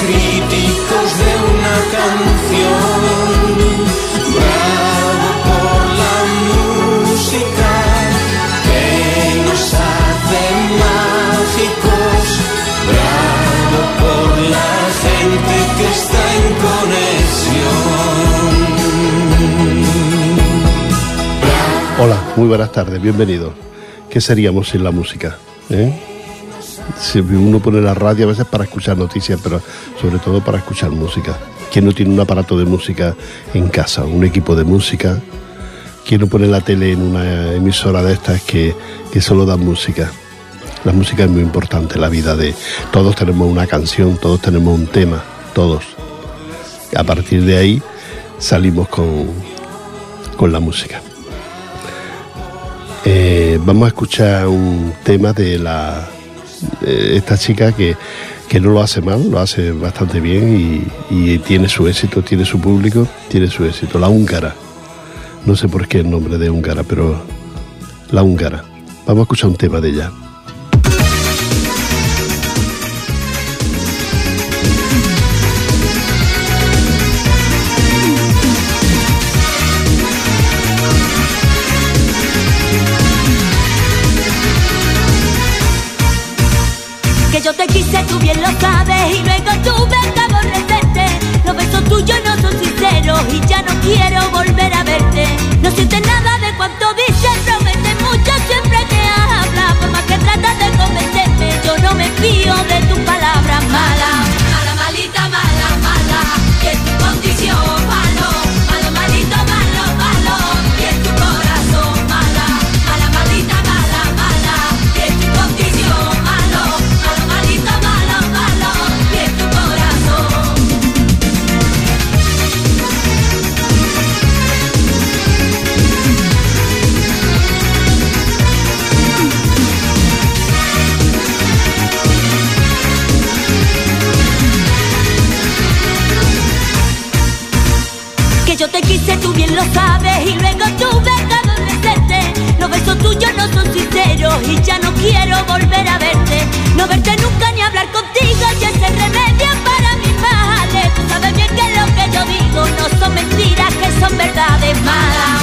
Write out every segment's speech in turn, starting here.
críticos de una canción. Bravo por la música que nos hace mágicos. Bravo por la gente que está en conexión. Hola, muy buenas tardes, bienvenidos. ¿Qué seríamos sin la música? ¿Eh? Uno pone la radio a veces para escuchar noticias, pero sobre todo para escuchar música. ¿Quién no tiene un aparato de música en casa, un equipo de música? ¿Quién no pone la tele en una emisora de estas que, que solo da música? La música es muy importante la vida de todos tenemos una canción, todos tenemos un tema, todos. A partir de ahí salimos con, con la música. Eh, vamos a escuchar un tema de la de esta chica que, que, no lo hace mal, lo hace bastante bien y, y, tiene su éxito, tiene su público, tiene su éxito. La húngara. No sé por qué el nombre de húngara, pero la húngara. Vamos a escuchar un tema de ella. Sabes, y luego tuve que aborrecerte. Los besos tuyos no son sinceros y ya no quiero volver a verte. No sientes nada de cuanto dices, promete mucho siempre que hablas. Por más que tratas de convencerme, yo no me fío de Y ya no quiero volver a verte. No verte nunca ni hablar contigo Y ese remedio para mis males. Tú sabes bien que lo que yo digo No son mentiras, que son verdades malas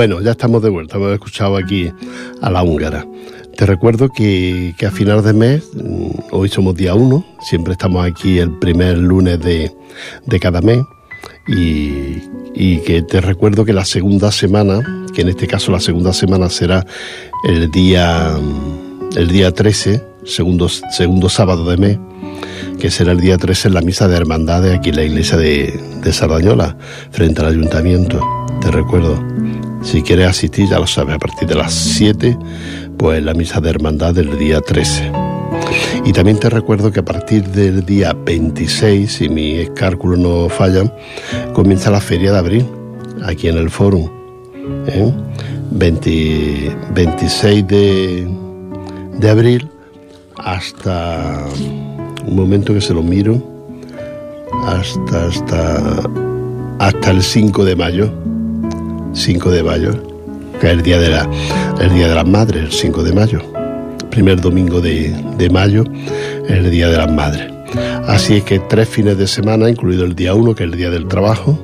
Bueno, ya estamos de vuelta, hemos escuchado aquí a la húngara. Te recuerdo que, que a finales de mes, mm, hoy somos día 1, siempre estamos aquí el primer lunes de, de cada mes, y, y que te recuerdo que la segunda semana, que en este caso la segunda semana será el día, mm, el día 13, segundo, segundo sábado de mes, que será el día 13 en la misa de hermandades aquí en la iglesia de, de Sardañola, frente al ayuntamiento. Te recuerdo, si quieres asistir, ya lo sabes, a partir de las 7, pues la misa de hermandad del día 13. Y también te recuerdo que a partir del día 26, si mis cálculos no fallan, comienza la feria de abril. aquí en el foro. 26 de, de abril hasta un momento que se lo miro, hasta, hasta, hasta el 5 de mayo. 5 de mayo, que es el día de, la, el día de las madres, el 5 de mayo. Primer domingo de, de mayo es el día de las madres. Así es que tres fines de semana, incluido el día 1, que es el día del trabajo,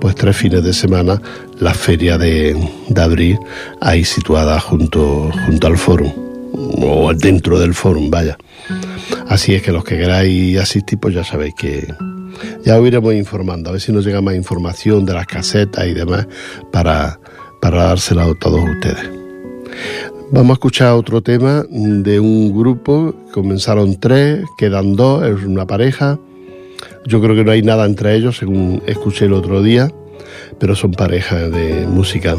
pues tres fines de semana la feria de, de abril ahí situada junto, junto al foro, o dentro del foro, vaya. Así es que los que queráis asistir, pues ya sabéis que ya os iremos informando, a ver si nos llega más información de las casetas y demás para, para dársela a todos ustedes. Vamos a escuchar otro tema de un grupo, comenzaron tres, quedan dos, es una pareja. Yo creo que no hay nada entre ellos, según escuché el otro día, pero son parejas de música.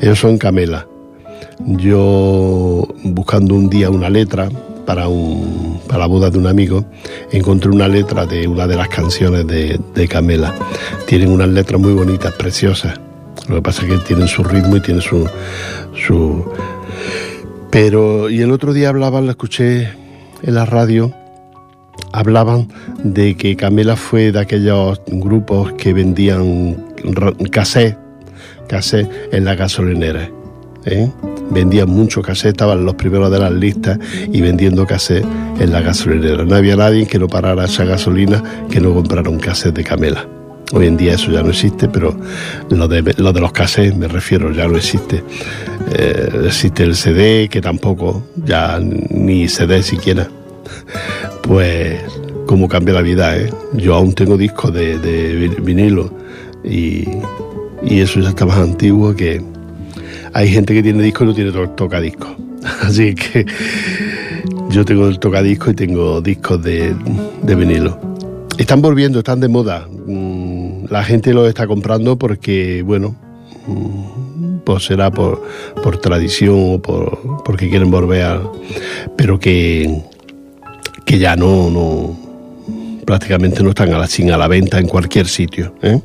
Ellos son Camela. Yo, buscando un día una letra para, un, para la boda de un amigo, encontré una letra de una de las canciones de, de Camela. Tienen unas letras muy bonitas, preciosas. Lo que pasa es que tienen su ritmo y tienen su, su... Pero, y el otro día hablaban, lo escuché en la radio, hablaban de que Camela fue de aquellos grupos que vendían cassette, cassette en la gasolinera. ¿eh? Vendían mucho cassette, estaban los primeros de las listas y vendiendo cassette en la gasolinera. No había nadie que no parara esa gasolina que no comprara un cassette de Camela. Hoy en día eso ya no existe, pero lo de, lo de los cassettes, me refiero, ya no existe. Eh, existe el CD, que tampoco, ya ni CD siquiera. Pues, cómo cambia la vida, ¿eh? Yo aún tengo discos de, de vinilo y, y, eso ya está más antiguo que... Hay gente que tiene disco y no tiene to tocadiscos. Así que yo tengo el tocadisco y tengo discos de, de vinilo. Están volviendo, están de moda. La gente lo está comprando porque, bueno, pues será por, por tradición o por, porque quieren volver a... Pero que, que ya no, no, prácticamente no están a la, sin a la venta en cualquier sitio. ¿eh?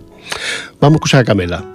Vamos a escuchar Camela.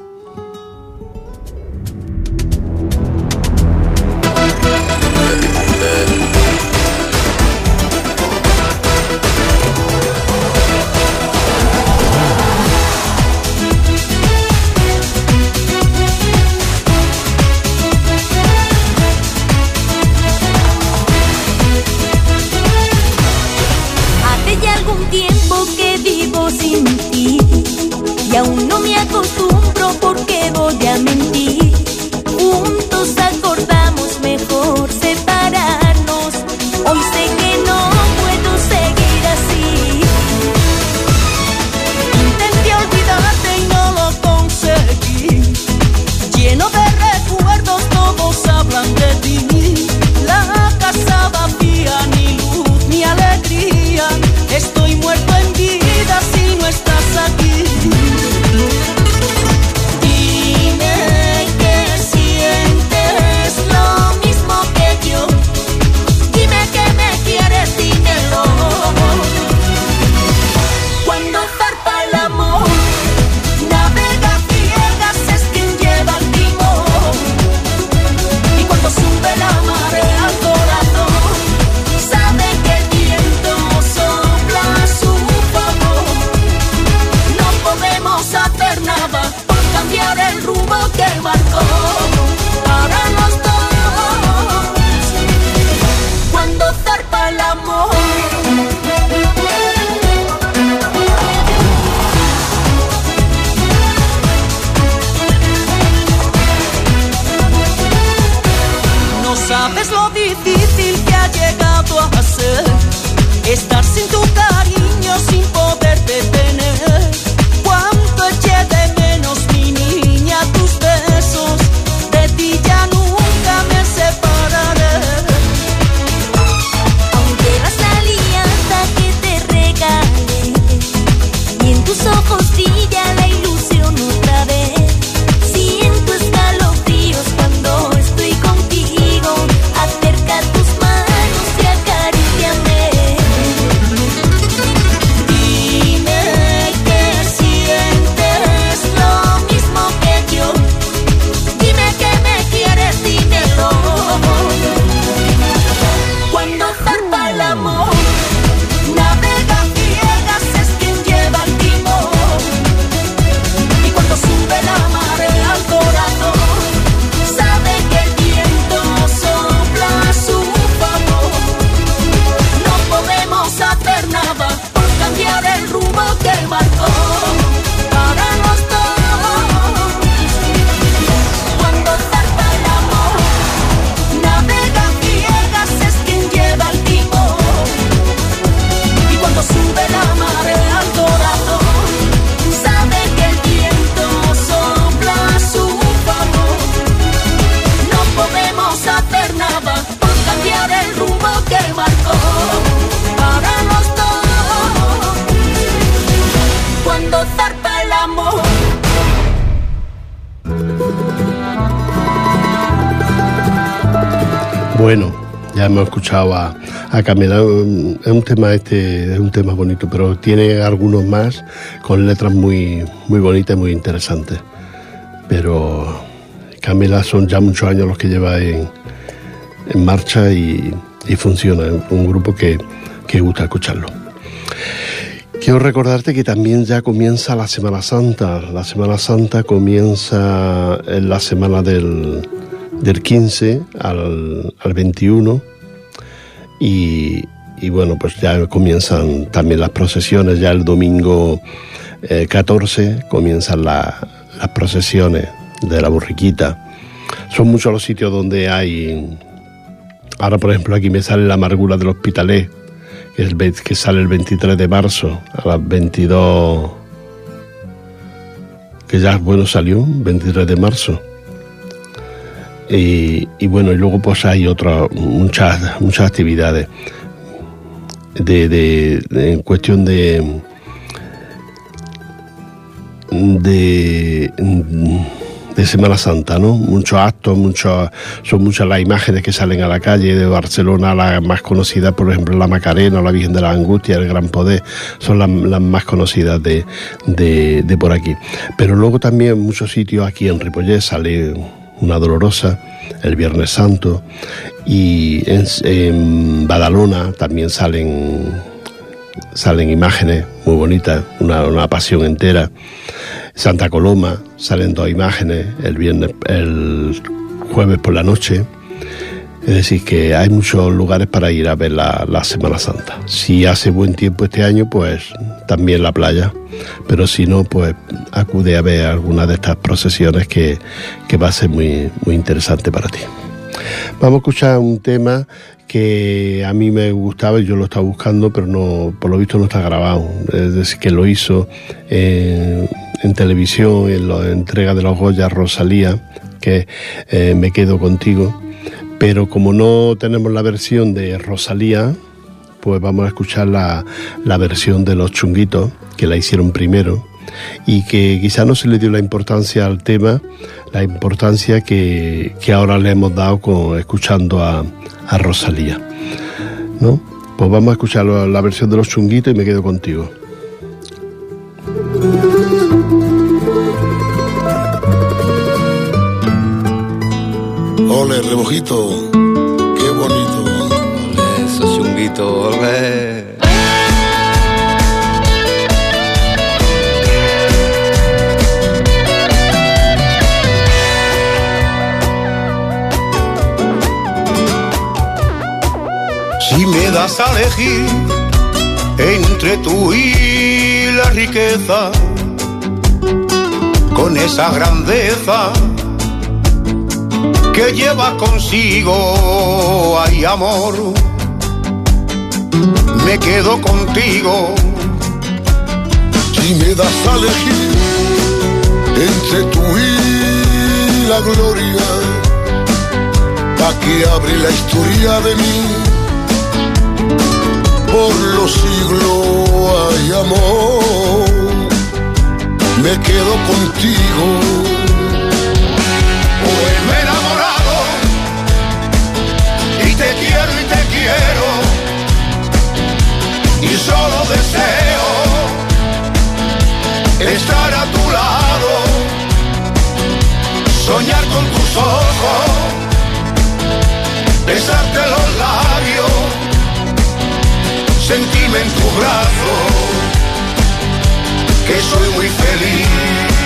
Camila. Es un tema este, es un tema bonito, pero tiene algunos más con letras muy, muy bonitas y muy interesantes. Pero Camila son ya muchos años los que lleva en, en marcha y, y funciona. Un grupo que, que gusta escucharlo. Quiero recordarte que también ya comienza la Semana Santa. La Semana Santa comienza en la semana del, del 15 al, al 21 y, y, bueno, pues ya comienzan también las procesiones, ya el domingo eh, 14 comienzan la, las procesiones de la borriquita. Son muchos los sitios donde hay... Ahora, por ejemplo, aquí me sale la amargura del hospitalet, que, es que sale el 23 de marzo a las 22... Que ya, bueno, salió, 23 de marzo. Y, bueno, y luego pues hay otras, muchas, muchas actividades de, en cuestión de, de, de Semana Santa, ¿no? Muchos actos, muchos, son muchas las imágenes que salen a la calle de Barcelona, las más conocidas, por ejemplo, la Macarena, la Virgen de la Angustia, el Gran Poder, son las, las más conocidas de, de, por aquí. Pero luego también muchos sitios aquí en Ripollet sale una dolorosa, el Viernes Santo, y en, Badalona también salen, salen imágenes muy bonitas, una, una, pasión entera. Santa Coloma salen dos imágenes el viernes, el jueves por la noche. Es decir, que hay muchos lugares para ir a ver la, Semana Santa. Si hace buen tiempo este año, pues también la playa. Pero si no, pues acude a ver alguna de estas procesiones que, que va a ser muy, muy interesante para ti. Vamos a escuchar un tema que a mí me gustaba y yo lo estaba buscando, pero no, por lo visto no está grabado. Es decir, que lo hizo en, en televisión, en la entrega de los Goya Rosalía, que eh, me quedo contigo pero como no tenemos la versión de Rosalía, pues vamos a escuchar la, la, versión de los chunguitos, que la hicieron primero, y que quizá no se le dio la importancia al tema, la importancia que, que ahora le hemos dado con, escuchando a, a, Rosalía. ¿no? Pues vamos a escuchar la versión de los chunguitos y me quedo contigo. Ole, rebojito, qué bonito. Ole, esos chunguitos, ole. Si me das a elegir entre tú y la riqueza, con esa grandeza que lleva consigo, hay amor, me quedo contigo. Si me das a elegir entre tú y la gloria, pa' que abre la historia de mí, por los siglos hay amor, me quedo contigo. Y solo deseo estar a tu lado, soñar con tus ojos, besarte los labios, sentirme en tu brazo, que soy muy feliz.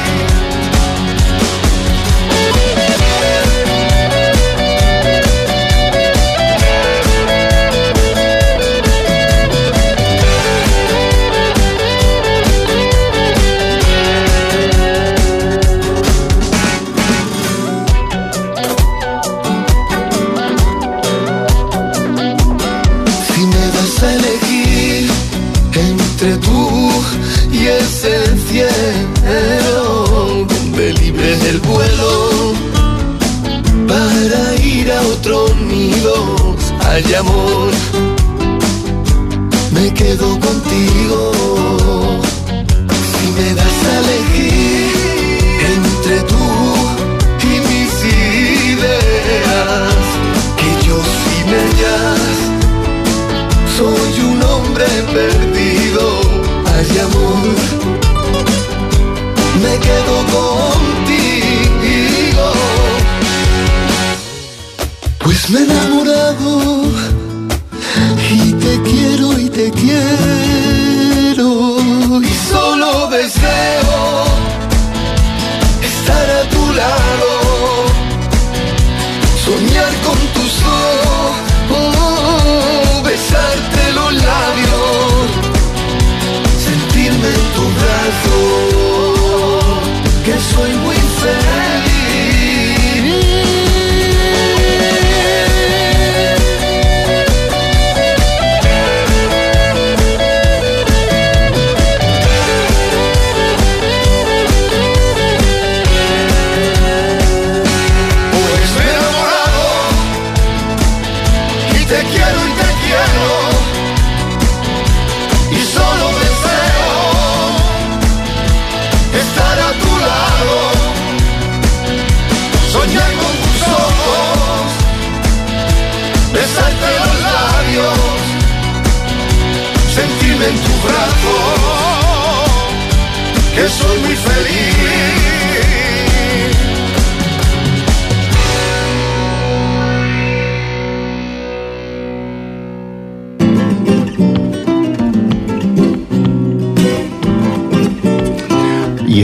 hay amor, me quedo contigo. Si me das a elegir entre tú y mis ideas, que yo sin ellas soy un hombre perdido. Hay amor, me quedo contigo. Pues me he enamorado y te quiero y te quiero. Y solo deseo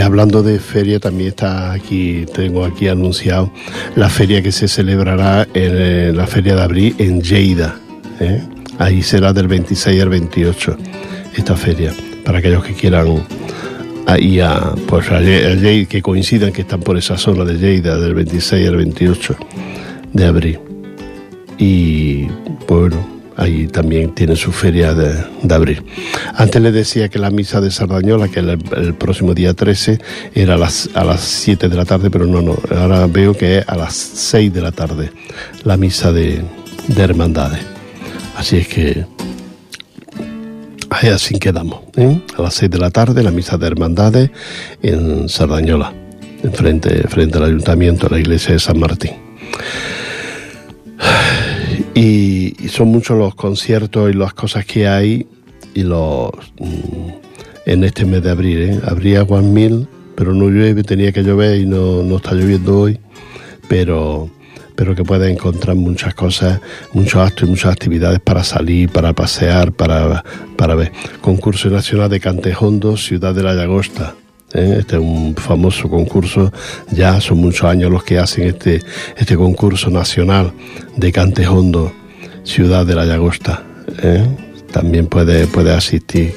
hablando de feria, también está aquí, tengo aquí anunciado la feria que se celebrará en eh, la feria de abril en Lleida. ¿eh? Ahí será del 26 al 28 esta feria, para aquellos que quieran ahí a, pues a Lle- a Lleida, que coincidan que están por esa zona de Lleida del 26 al 28 de abril. Y bueno, ahí también tiene su feria de, abril. Antes les decía que la misa de Sardañola, que el, próximo día 13, era a las, a las 7 de la tarde, pero no, no, ahora veo que es a las 6 de la tarde la misa de, de hermandades. Así es que ahí así quedamos, ¿eh? a las 6 de la tarde la misa de hermandades en Sardañola, en frente, frente al ayuntamiento, a la iglesia de San Martín. Y, son muchos los conciertos y las cosas que hay y los mm, en este mes de abril. ¿eh? Habría Mil, pero no llueve, tenía que llover y no, no está lloviendo hoy, pero pero que puedes encontrar muchas cosas, muchos actos y muchas actividades para salir, para pasear, para, para ver. Concurso Nacional de Cantejondo, Ciudad de la Llagosta. ¿Eh? Este es un famoso concurso, ya son muchos años los que hacen este, este concurso nacional de Cantejondo, Ciudad de la Llagosta. ¿eh? También puede, puede asistir.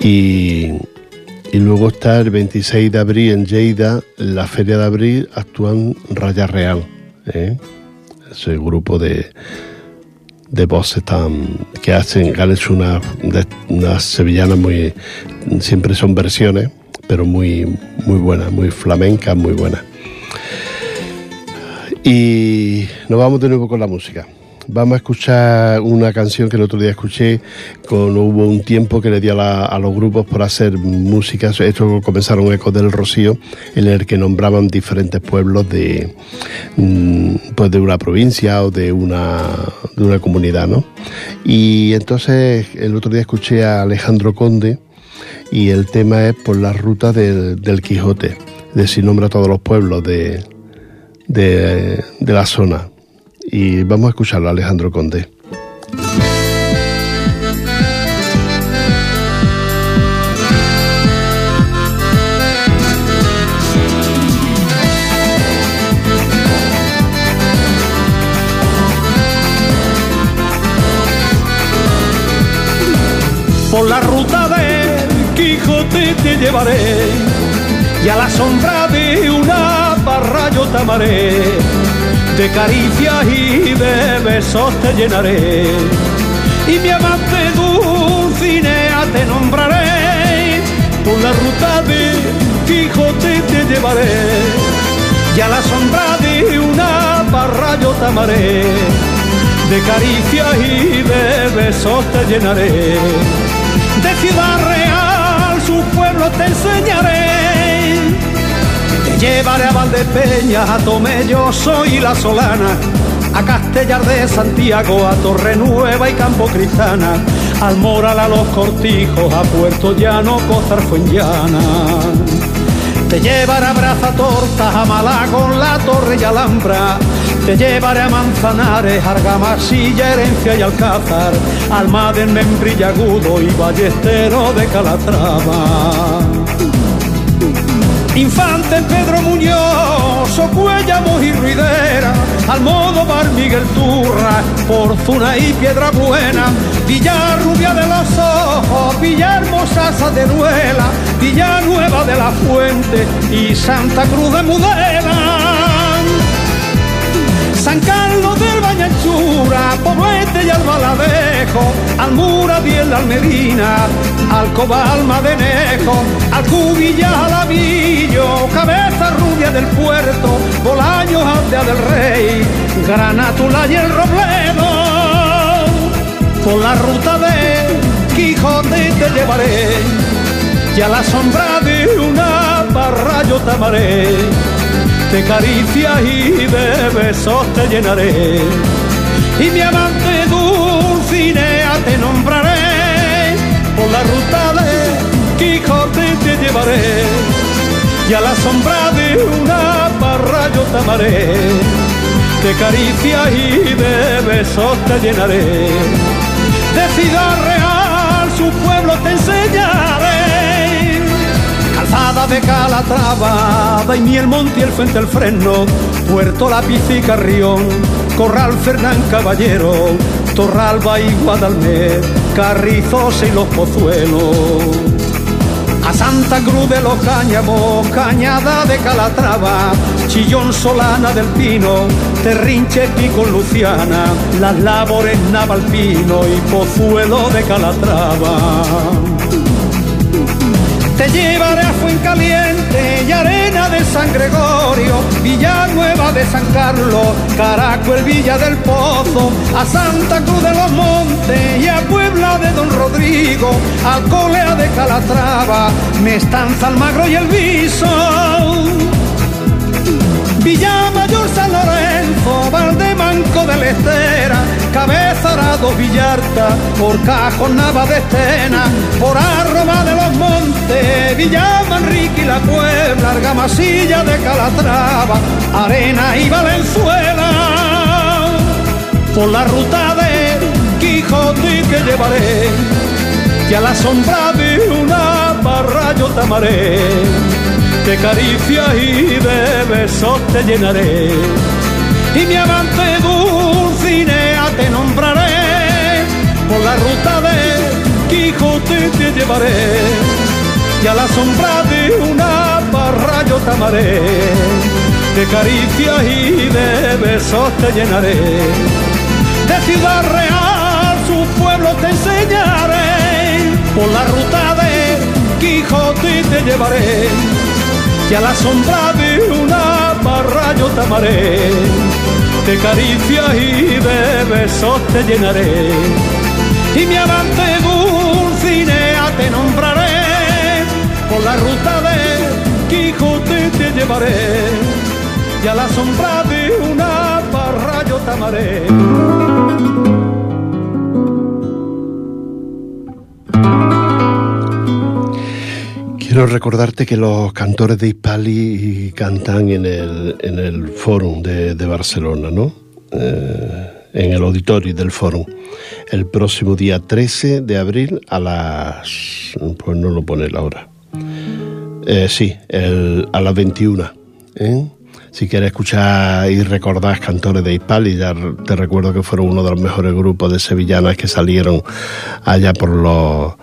Y, y luego está el 26 de abril en Lleida, la Feria de Abril, actúan Raya Real. ¿eh? Ese grupo de, de voces tan, que hacen, han hecho una- unas sevillanas muy, siempre son versiones, pero muy, muy buenas, muy flamencas, muy buenas. Y nos vamos de nuevo con la música. Vamos a escuchar una canción que el otro día escuché, con hubo un tiempo que le di a, la- a los grupos por hacer música, esto comenzaron Ecos del Rocío, en el que nombraban diferentes pueblos de, mm, pues de una provincia o de una, de una comunidad, ¿no? Y entonces el otro día escuché a Alejandro Conde y el tema es por la ruta del, del Quijote, de si nombra a todos los pueblos de, de, de la zona. Y vamos a escucharlo, Alejandro Conde. Por la ruta del Quijote te llevaré y a la sombra de una barra yo te amaré. De caricias y de besos te llenaré y mi amante Dulcinea te nombraré. Por la ruta del Quijote te llevaré y a la sombra de una barra yo te amaré. De caricias y de besos te llenaré de Ciudad llevaré a Valdepeñas, a Tomelloso y La Solana, a Castellar de Santiago, a Torre Nueva y Campo Cristana, al Moral, a Los Cortijos, a Puerto Llano, Cozar Fuenllana. Te llevaré a Braza Torta, a Malagón, La Torre y Alhambra. Te llevaré a Manzanares, Argamasilla, Herencia y Alcázar, Almaden, Membrillagudo y Ballestero de Calatrava. Infante Pedro Muñoz, Socuellamos y Ruidera, Almodóvar Miguel Turra, Fortuna y Piedra Buena, Villarrubia de los Ojos, Villahermosa de Nuela, Villanueva de la Fuente y Santa Cruz de Mudela. San Carlos del Bañanchura, Poblete y Albaladejo, Almura y el Almedina, Alcoba Almadenejo, Alcubilla Alavillo, Cabeza Rubia del Puerto, Bolaño Aldea del Rey, Granátula y el Robledo. Por la ruta de Quijote te llevaré, y a la sombra de una barra yo te amaré de caricias y de besos te llenaré. Y mi amante Dulcinea la ruta de Quijote te llevaré. Y a la sombra de una barra yo te amaré, de caricias y de besos te llenaré. De Ciudad Real su pueblo te enseñaré calzada de Calatrava, el Monte y el Fuente el Freno, Puerto Lápiz y Carrión, Corral Fernán Caballero, Torralba y Guadalmer, Carrizos y los Pozuelos. A Santa Cruz de los Cáñamos, Cañada de Calatrava, Chillón Solana del Pino, Terrinche Pico Luciana, Las Labores Navalpino y Pozuelo de Calatrava. Te llevaré a Fuencaliente y Arena de San Gregorio, Villanueva de San Carlos, Caracuel, Villa del Pozo, a Santa Cruz de los Montes y a Puebla de Don Rodrigo, Alcolea de Calatrava, Mestanza, Almagro y El Viso. Villa Mayor San Lorenzo, Valdemanco de Lestera, Cabeza Arado Villarta, por Cajón Nava de Estena, por Montes, Villa Manrique y la Puebla, Argamasilla de Calatrava, Arena y Valenzuela. Por la ruta de Quijote que llevaré, y a la sombra de una barra yo te amaré de caricias y de besos te llenaré. Y mi amante Dulcinea te nombraré, por la ruta de Quijote te llevaré, y a la sombra de una barra yo te amaré. De caricias y de besos te llenaré, de Ciudad Real su pueblo te enseñaré, por la ruta de Quijote te llevaré. Y a la sombra de una barra yo te amaré, de caricias y de besos te llenaré, y mi amante por la ruta de Quijote te llevaré, y a la sombra de una barra yo te amaré. Quiero recordarte que los cantores de Hispali cantan en el, en el Fórum de, Barcelona, ¿no? Eh, en el auditorio del Fórum. El próximo día 13 de abril a las... Pues no lo pone la hora. Eh, sí, a las 21. ¿eh? Si quieres escuchar y recordar cantores de Hispali, ya te recuerdo que fueron uno de los mejores grupos de sevillanas que salieron allá por los,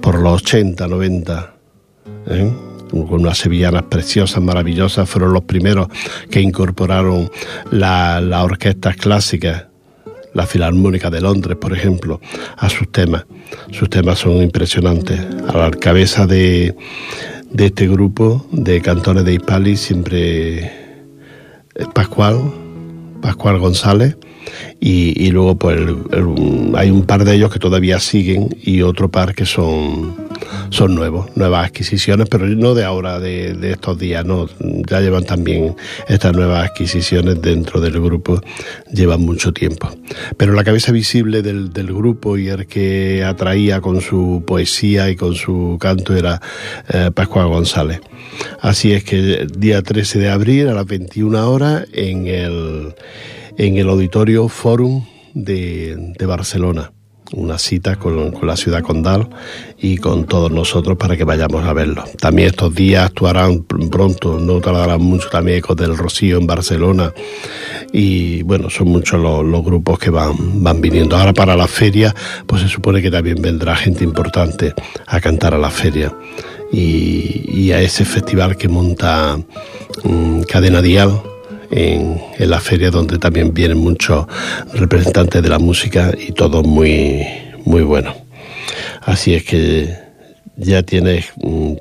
por los 80, 90 ¿eh? con unas sevillanas preciosas, maravillosas, fueron los primeros que incorporaron las orquestas clásicas, la Filarmónica de Londres, por ejemplo, a sus temas. Sus temas son impresionantes. A la cabeza de, de este grupo de cantores de Hispali siempre es Pascual, Pascual González, y, luego pues hay un par de ellos que todavía siguen y otro par que son, son nuevos, nuevas adquisiciones, pero no de ahora, de, estos días, no, ya llevan también estas nuevas adquisiciones dentro del grupo, llevan mucho tiempo. Pero la cabeza visible del, grupo y el que atraía con su poesía y con su canto era eh, Pascual González. Así es que el día 13 de abril a las 21 horas en el, en el Auditorio Forum de, de Barcelona una cita con, la ciudad condal y con todos nosotros para que vayamos a verlo. También estos días actuarán pronto, no tardarán mucho también Ecos del Rocío en Barcelona y bueno, son muchos los, grupos que van, van viniendo. Ahora para la feria, pues se supone que también vendrá gente importante a cantar a la feria y, a ese festival que monta um, Cadena Dial en, la feria donde también vienen muchos representantes de la música y todo muy, muy bueno. Así es que ya tienes, mm,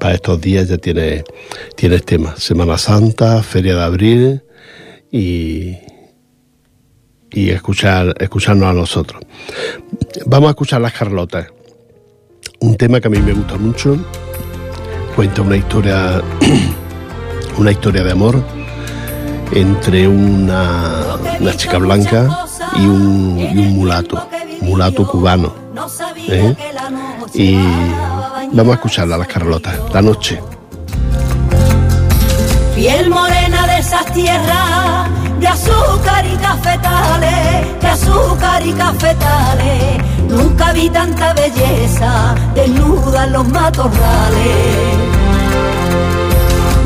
para estos días ya tienes, tienes tema. Semana Santa, Feria de Abril y, y escuchar, escucharnos a nosotros. Vamos a escuchar las Carlotas. Un tema que a mí me gusta mucho. Cuenta una historia, una historia de amor entre una, una chica blanca y un, y un, mulato, mulato cubano. ¿eh? Y vamos a escucharla a las Carlotas, la noche. Piel morena de esas tierras, de azúcar y cafetales, de azúcar y cafetales. Nunca vi tanta belleza desnuda en los matorrales.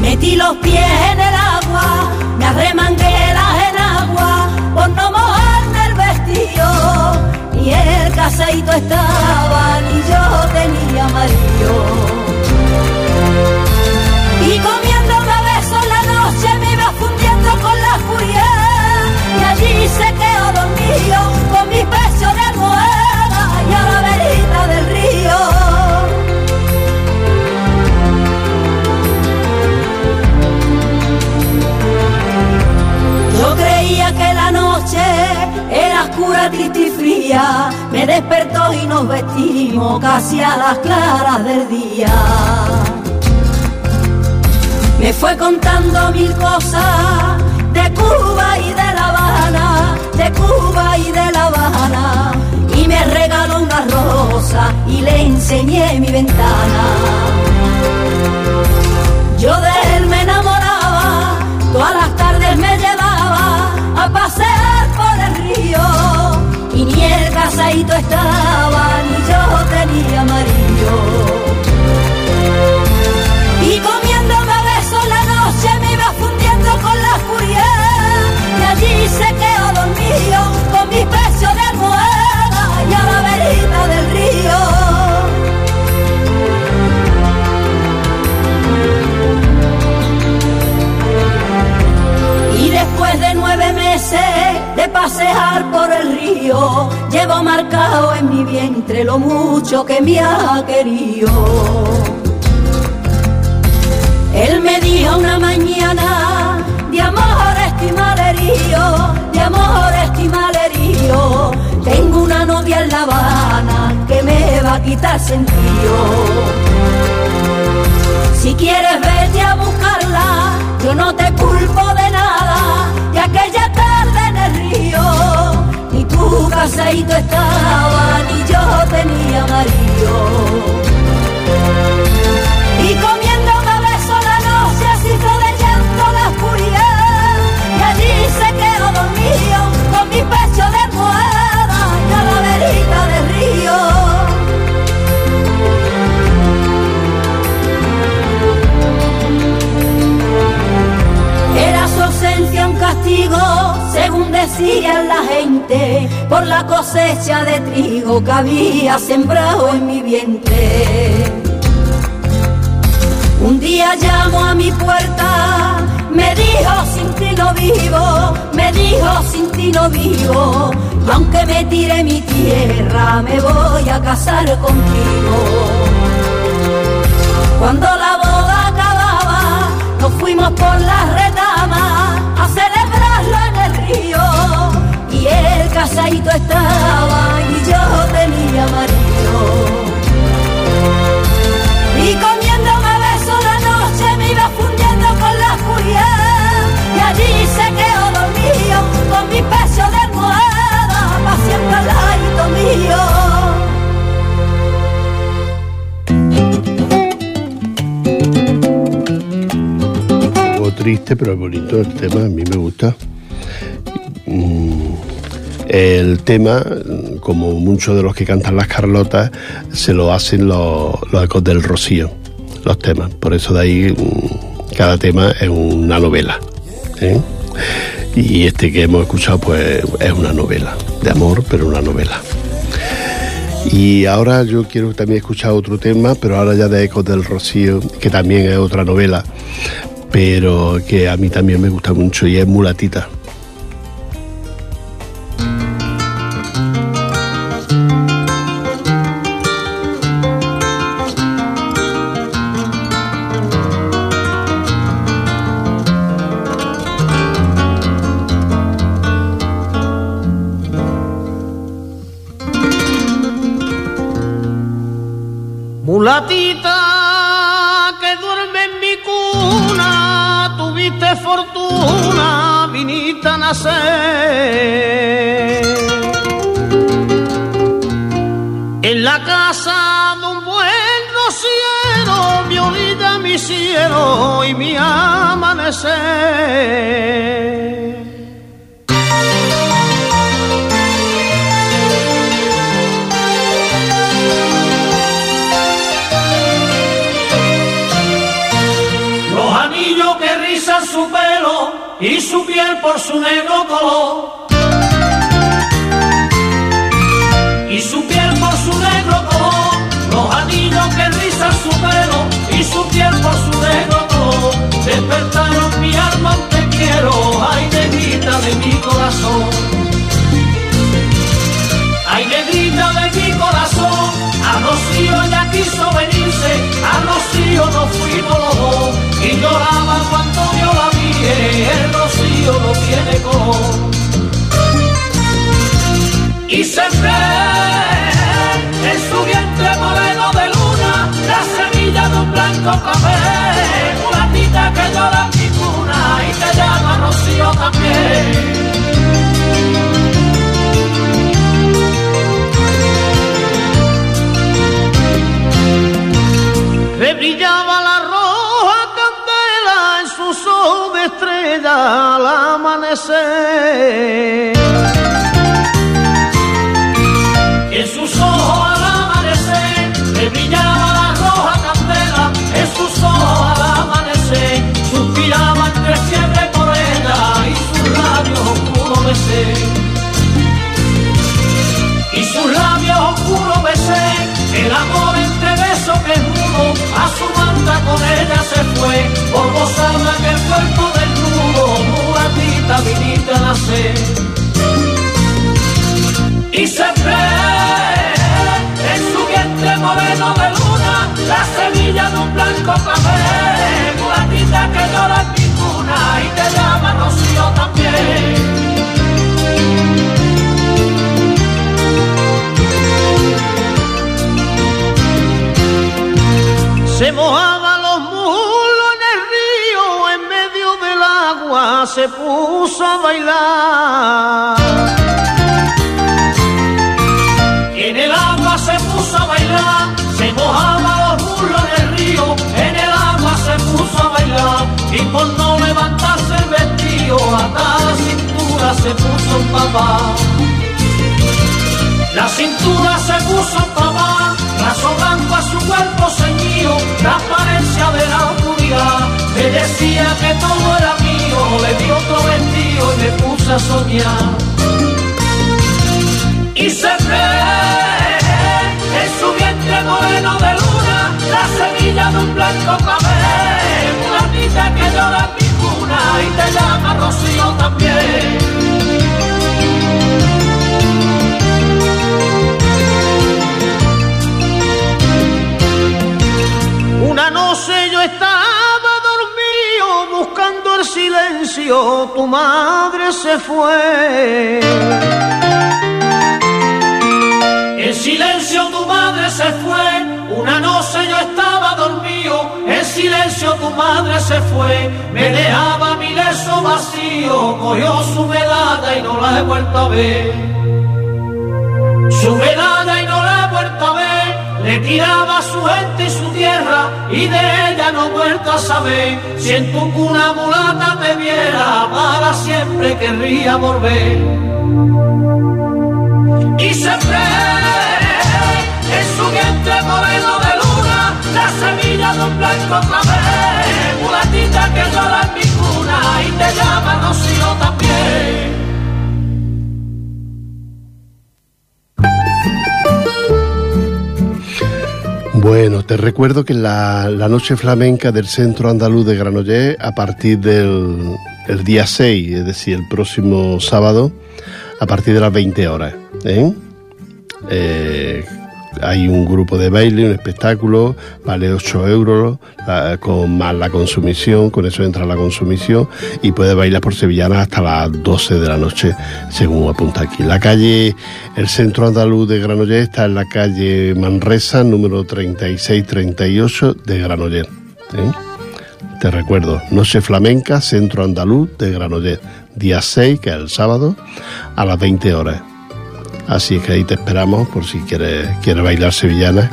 Metí los pies en el agua las en agua por no mojarme el vestido. Y el caseito estaba, ni yo tenía amarillo. Y comiéndome besos la noche me iba fundiendo con la furia. Y allí se oscura, triste y fría. Me despertó y nos vestimos casi a las claras del día. Me fue contando mil cosas de Cuba y de La Habana, de Cuba y de La Habana. Y me regaló una rosa y le enseñé mi ventana. Yo de él me enamoraba, todas las tardes me llevaba a pasear por de pasear por el río, llevo marcado en mi vientre lo mucho que me ha querido. Él me dijo una mañana, de amor estimalerío, de amor estimalerío, tengo una novia en La Habana que me va a quitar sentido. Si quieres vete a buscarla, yo no te culpo de nada, y aquella tarde en el río, ni tu caseito estaba, ni yo tenía marido. Y comiéndome besos la noche, así de llanto la furia, y allí se quedó dormido, con mi pecho de almohada, y a la verita del río. un castigo, según decía la gente, por la cosecha de trigo que había sembrado en mi vientre. Un día llamo a mi puerta, me dijo sin ti no vivo, me dijo sin ti no vivo, y aunque me tire mi tierra, me voy a casar contigo. Cuando la boda acababa, nos fuimos por la retama y el casadito estaba y yo tenía marido. Y comiéndome besos la noche me iba fundiendo con la furia y allí se quedó dormido con mi peso de almohada para siempre al lado mío. triste, pero bonito el tema, a mí me gusta. Mm, el tema, como muchos de los que cantan las Carlotas, se lo hacen los, ecos del Rocío, los temas. Por eso de ahí mm, cada tema es una novela. Y este que hemos escuchado, pues es una novela, de amor, pero una novela. Y ahora yo quiero también escuchar otro tema, pero ahora ya de Ecos del Rocío, que también es otra novela, pero que a mí también me gusta mucho y es. Mulatita En la casa de un buen rociero, mi orilla, mi cielo y mi amanecer. Su negro color. Y su piel por su negro color. Los anillos que rizan su pelo y su piel por su negro color. Despertaron mi alma, te quiero, ay negrita de mi corazón. Ay, negrita de mi corazón, a Rocío ya quiso venirse, a Rocío nos fuimos los dos, y lloraba cuando yo la vi, el Rocío no tiene color. Y en su vientre moreno de luna, la semilla de un blanco café, mulatita que llora en mi cuna, y te llama Rocío también. Brillaba al amanecer. Se mojaban los mulos en el río, en medio del agua se puso a bailar. En el agua se puso a bailar, se mojaban los mulos en el río, en el agua se puso a bailar. Y por no levantarse el vestido, hasta la cintura se puso a empapar. La cintura se puso a brazo blanco a su cuerpo ceñido, transparencia de la oscuridad. Le decía que todo era mío, le di otro vestido y me puse a soñar. Y se en su vientre moreno de luna, la semilla de un blanco café, una vida que llora en mi cuna y te llama Rocío también. Silencio, tu madre se fue. En silencio tu madre se fue, una noche yo estaba dormido, en silencio tu madre se fue, me dejaba mi leso vacío, cogió su medalla y no la he vuelto a ver. Su medalla y no la he vuelto a ver, retiraba a su gente y su tierra y de ella no he vuelto a saber. Siento que una mulata me viera, para siempre querría volver. Y siempre en su vientre moreno de luna, la semilla de un blanco clavel, mulatita que llora en mi cuna y te llama Rocío también. Bueno, te recuerdo que la, la noche flamenca del Centro Andaluz de Granollers, a partir del el día 6, es decir, el próximo sábado, a partir de las 20 horas. ¿eh? Eh, hay un grupo de baile, un espectáculo, vale 8 euros, con más la consumición, con eso entra la consumición y puede bailar por Sevillana hasta las 12 de la noche, según apunta aquí. La calle, el centro andaluz de Granollers está en la calle Manresa, número 3638 de Granollers. ¿eh? Te recuerdo, Noche Flamenca, Centro Andaluz de Granollers, día 6, que es el sábado, a las 20 horas. Así es que ahí te esperamos por si quieres, quieres bailar sevillana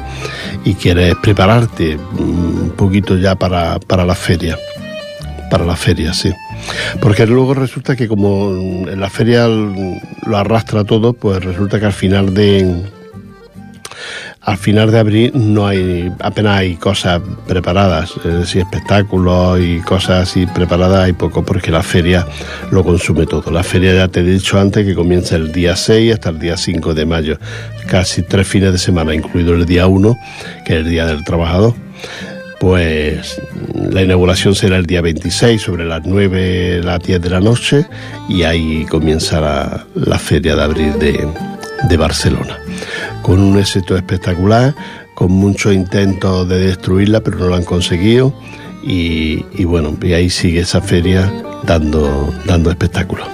y quieres prepararte un poquito ya para, para la feria. Para la feria, sí. Porque luego resulta que como en la feria lo arrastra todo, pues resulta que al final de al final de abril no hay apenas hay cosas preparadas, es decir, espectáculos y cosas así preparadas hay poco porque la feria lo consume todo. La feria ya te he dicho antes que comienza el día 6 hasta el día 5 de mayo, casi tres fines de semana, incluido el día 1, que es el día del trabajador. Pues la inauguración será el día 26 sobre las 9, las 10 de la noche y ahí comienza la, la feria de abril de, de Barcelona con un éxito espectacular, con muchos intentos de destruirla, pero no lo han conseguido. Y, bueno, y ahí sigue esa feria dando, dando espectáculos.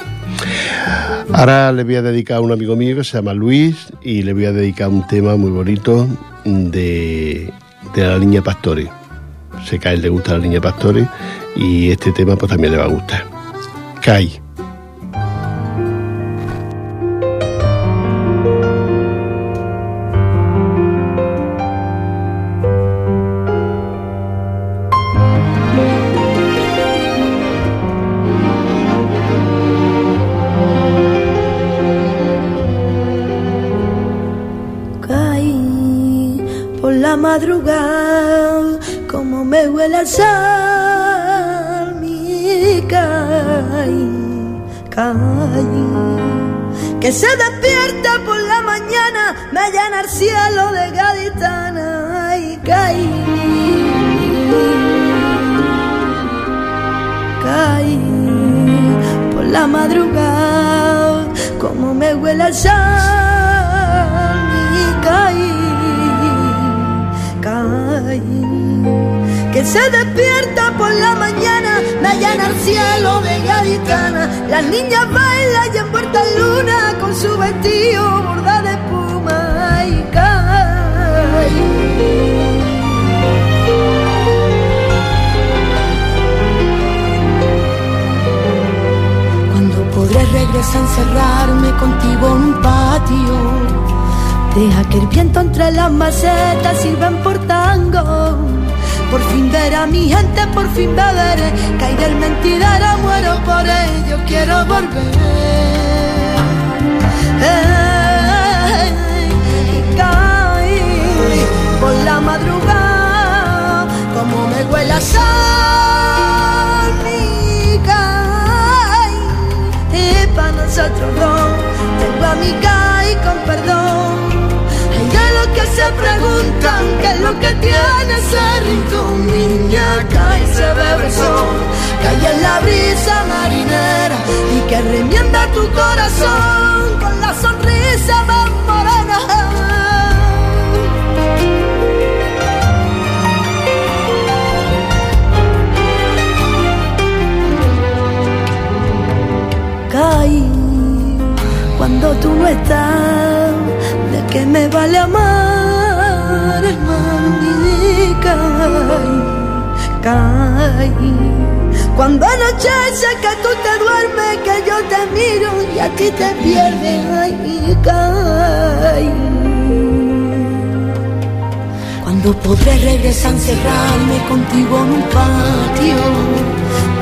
Ahora le voy a dedicar a un amigo mío que se llama Luis y le voy a dedicar un tema muy bonito de, de la niña Pastori. Sé que a él le gusta la niña Pastori y este tema pues también le va a gustar. Kai. Que se despierta por la mañana, me llena el cielo de gaditana, y caí. Caí por la madrugada, como me huele el sal, y caí, caí. Que se despierta por la mañana, me llena el cielo de gaditana. Las niñas contigo un patio. Deja que el viento entre las macetas sirvan por tango. Por fin ver a mi gente, por fin beberé. Caí del mentidero, muero por ello, quiero volver. Ey, y caí por la madrugada, como me huele a sal, mi caí. Y para nosotros dos, tengo mi caí con perdón. Hay de los que se preguntan qué es lo que tiene ese rincón. Niña, caí se bebe el sol, cae en la brisa marinera y que remienda tu corazón con la sonrisa cuando tú no estás. ¿De qué me vale amar, hermano? Caí, caí. Cuando anochece que tú te duermes, que yo te miro y a ti te pierdes, ay, caí. ¿Cuándo podré regresar encerrarme contigo en un patio?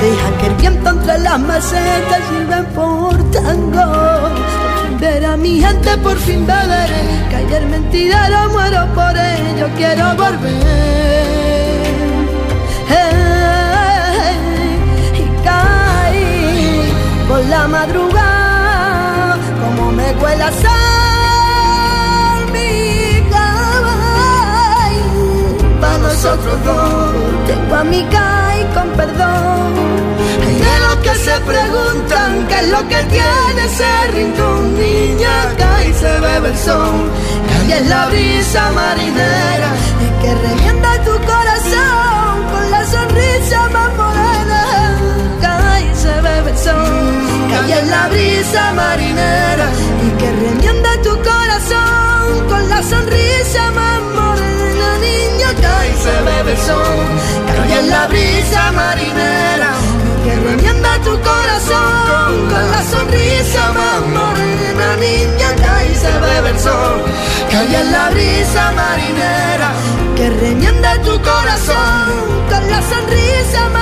Deja que el viento entre las macetas sirva por tango. Ver a mi gente por fin beber, que ayer mentira muero por ello, quiero volver. y caí por la madrugada, como me cuela sal mi caballo. Para nosotros dos, tengo a mi caí con perdón que se preguntan qué es lo que tiene ese rincón. Niña, cae y se bebe el sol, cae es la brisa marinera y que remienda tu corazón con la sonrisa más morena. Cae y se bebe el sol, cae es la brisa marinera y que remienda tu corazón con la sonrisa más morena. Niña, cae y se bebe el sol, cae en la brisa marinera que remienda tu corazón con la sonrisa más morena, niña, que ahí se bebe el sol, que hay en la brisa marinera, que remienda tu corazón con la sonrisa más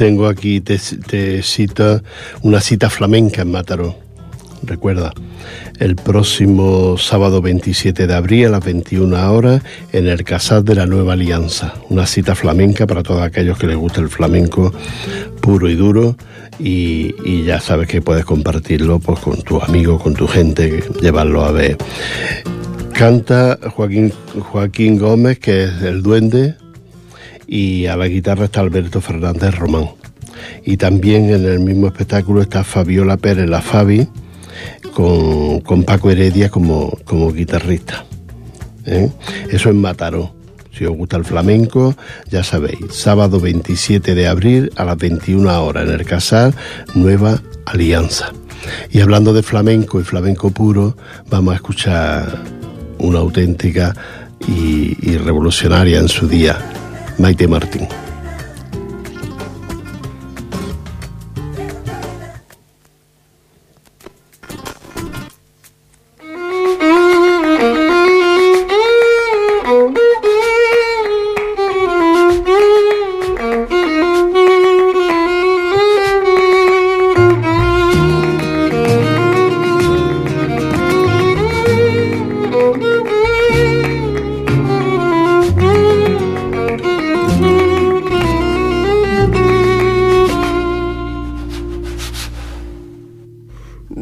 tengo aquí, te, cita una cita flamenca en Mataró. Recuerda, el próximo sábado 27 de abril a las 21 horas en el Casal de la Nueva Alianza. Una cita flamenca para todos aquellos que les gusta el flamenco puro y duro. Y, ya sabes que puedes compartirlo pues, con tus amigos, con tu gente, llevarlo a ver. Canta Joaquín, Joaquín Gómez, que es el duende, y a la guitarra está Alberto Fernández Román. Y también en el mismo espectáculo está Fabiola Pérez, la Fabi, con, Paco Heredia como, como guitarrista. ¿eh? Eso es Mataró. Si os gusta el flamenco, ya sabéis, sábado 27 de abril a las 21 horas en el Casal Nueva Alianza. Y hablando de flamenco y flamenco puro, vamos a escuchar una auténtica y revolucionaria en su día, Maite Martín.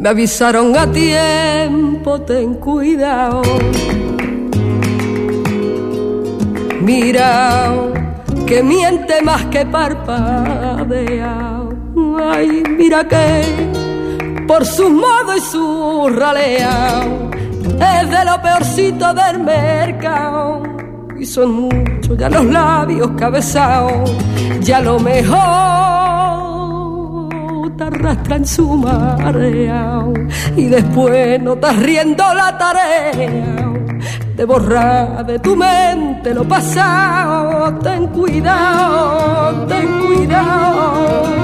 Avisaron a tiempo, ten cuidado. Mira que miente más que parpadea. Ay, mira que por su modo y su ralea es de lo peorcito del mercado. Y son muchos ya los labios cabezados, ya lo mejor arrastra en su marea y después no estás riendo la tarea de borrar de tu mente lo pasado. Ten cuidado, ten cuidado.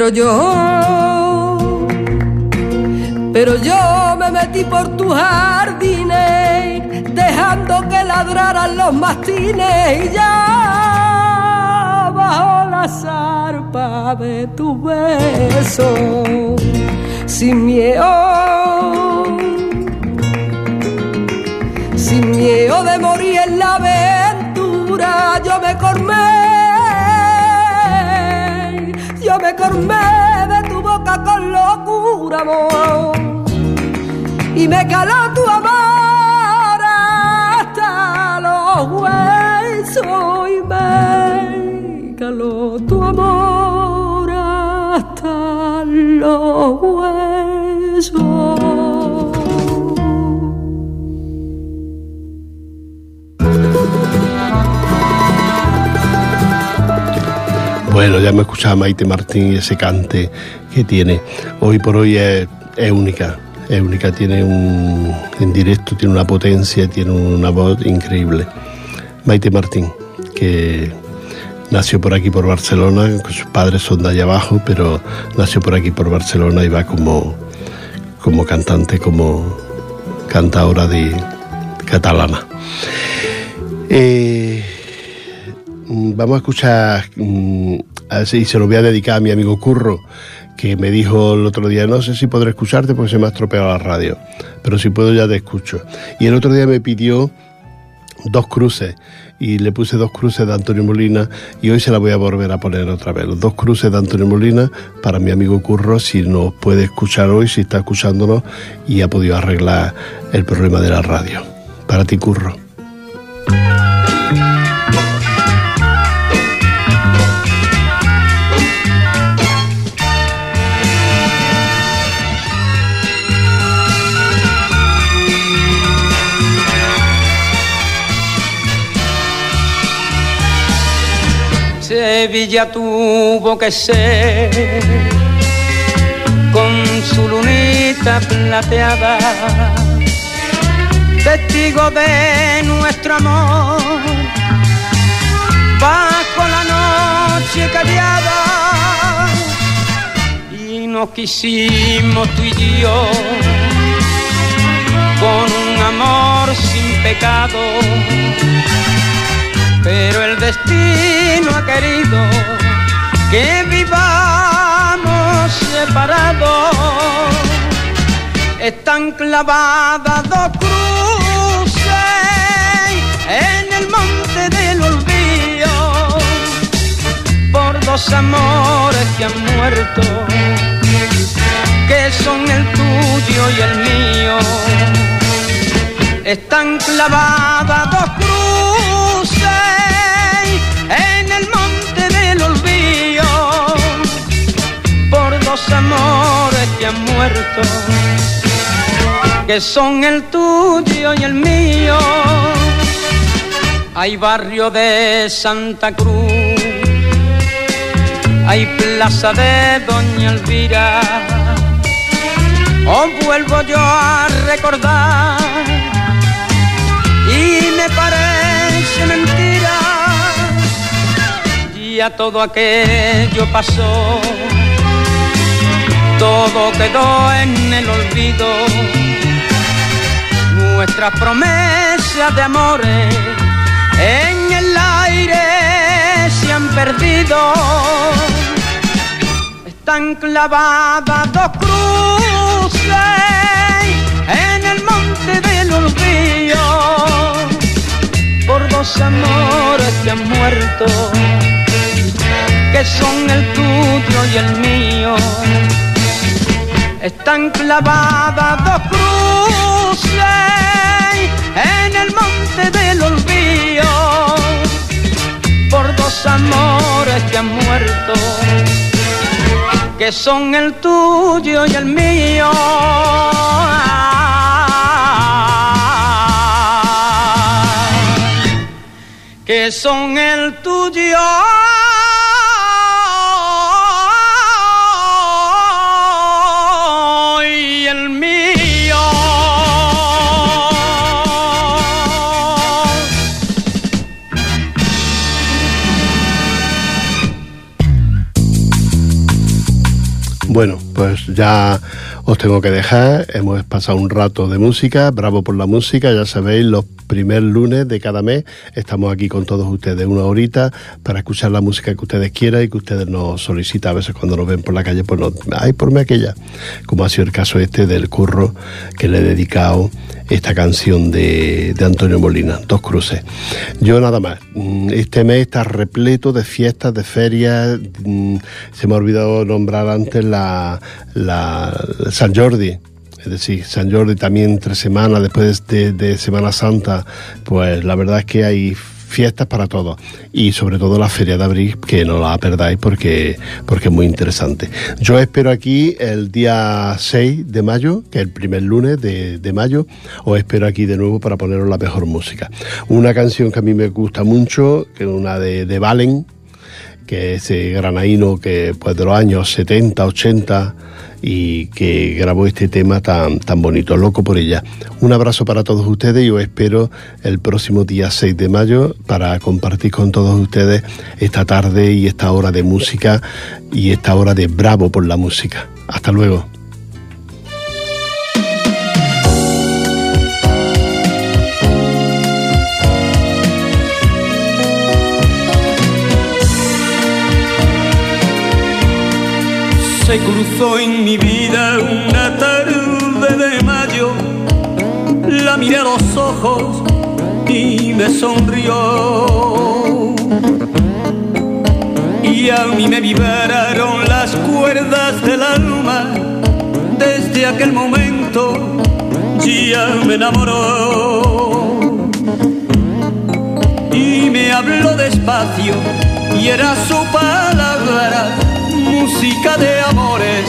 Pero yo, pero yo me metí por tus jardines, dejando que ladraran los mastines y ya bajo la zarpa de tu beso, sin miedo, sin miedo de morir en la aventura formé de tu boca con locura, amor. Y me caló tu amor hasta los huesos y me caló tu Bueno, ya me escuchaba Maite Martín y ese cante que tiene. Hoy por hoy es, única, es única, tiene un, en directo, tiene una potencia, tiene una voz increíble. Maite Martín, que nació por aquí por Barcelona, sus padres son de allá abajo, pero nació por aquí por Barcelona y va como, como cantante, como cantadora de catalana. Eh, vamos a escuchar, mm, así se lo voy a dedicar a mi amigo Curro, que me dijo el otro día, no sé si podré escucharte porque se me ha estropeado la radio, pero si puedo ya te escucho. Y el otro día me pidió dos cruces y le puse dos cruces de Antonio Molina y hoy se la voy a volver a poner otra vez. Los dos cruces de Antonio Molina para mi amigo Curro, si nos puede escuchar hoy, si está escuchándonos y ha podido arreglar el problema de la radio. Para ti, Curro. Sevilla tuvo que ser con su lunita plateada, testigo de nuestro amor, bajo la noche callada, y nos quisimos tú y yo, con un amor sin pecado pero el destino ha querido que vivamos separados. Están clavadas dos cruces en el monte del olvido por dos amores que han muerto, que son el tuyo y el mío. Están clavadas dos cruces amores que han muerto, que son el tuyo y el mío. Hay barrio de Santa Cruz, hay plaza de Doña Elvira. Os vuelvo yo a recordar y me parece mentira ya todo aquello pasó, todo quedó en el olvido, nuestras promesas de amores en el aire se han perdido, están clavadas dos cruces en el monte del olvido por dos amores que han muerto que son el tuyo y el mío. Están clavadas dos cruces en el monte del olvido por dos amores que han muerto, que son el tuyo y el mío. que son el tuyo. Pues ya os tengo que dejar. Hemos pasado un rato de música. Bravo por la música. Ya sabéis, los primer lunes de cada mes estamos aquí con todos ustedes una horita para escuchar la música que ustedes quieran y que ustedes nos solicitan. A veces cuando nos ven por la calle, pues no, ay, por mí aquella. Como ha sido el caso este del curro que le he dedicado esta canción de, de Antonio Molina, Dos Cruces. Yo nada más, mm, este mes está repleto de fiestas, de ferias, mm, se me ha olvidado nombrar antes la, la San Jordi, es decir, San Jordi también tres semanas después de, de, Semana Santa, pues la verdad es que hay fiestas para todos y sobre todo la Feria de Abril que no la perdáis porque, porque es muy interesante. Yo espero aquí el día 6 de mayo, que es el primer lunes de, de mayo, os espero aquí de nuevo para poneros la mejor música. Una canción que a mí me gusta mucho, que es una de, de Valen, que es ese granaíno que pues de los años 70, 80 y que grabó este tema tan, tan bonito, loco por ella. Un abrazo para todos ustedes y os espero el próximo día 6 de mayo para compartir con todos ustedes esta tarde y esta hora de música y esta hora de bravo por la música. Hasta luego. Se cruzó en mi vida una tarde de mayo. La miré a los ojos y me sonrió. Y a mí me vibraron las cuerdas del alma. Desde aquel momento ya me enamoró. Y me habló despacio y era su palabra música de amores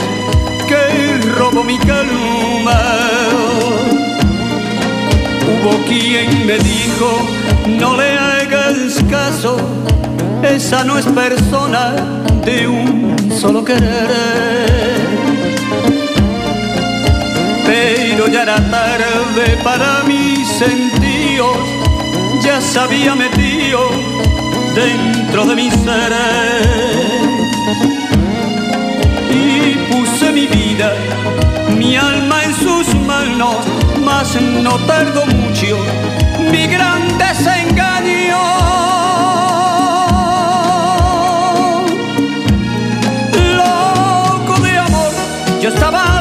que robó mi calma. Hubo quien me dijo, no le hagas caso, esa no es persona de un solo querer. Pero ya era tarde para mis sentidos, ya se había metido dentro de mi ser mi vida, mi alma en sus manos, mas no tardó mucho mi gran desengaño. Loco de amor, yo estaba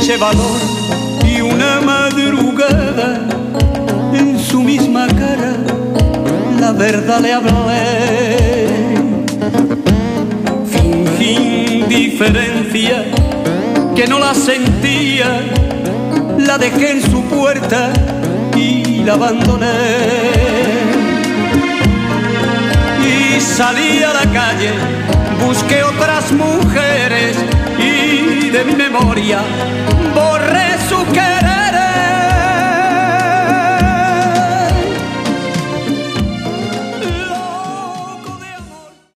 Eché valor y una madrugada en su misma cara la verdad le hablé. Fingí indiferencia que no la sentía, la dejé en su puerta y la abandoné salí a la calle, busqué otras mujeres de mi memoria borré su querer.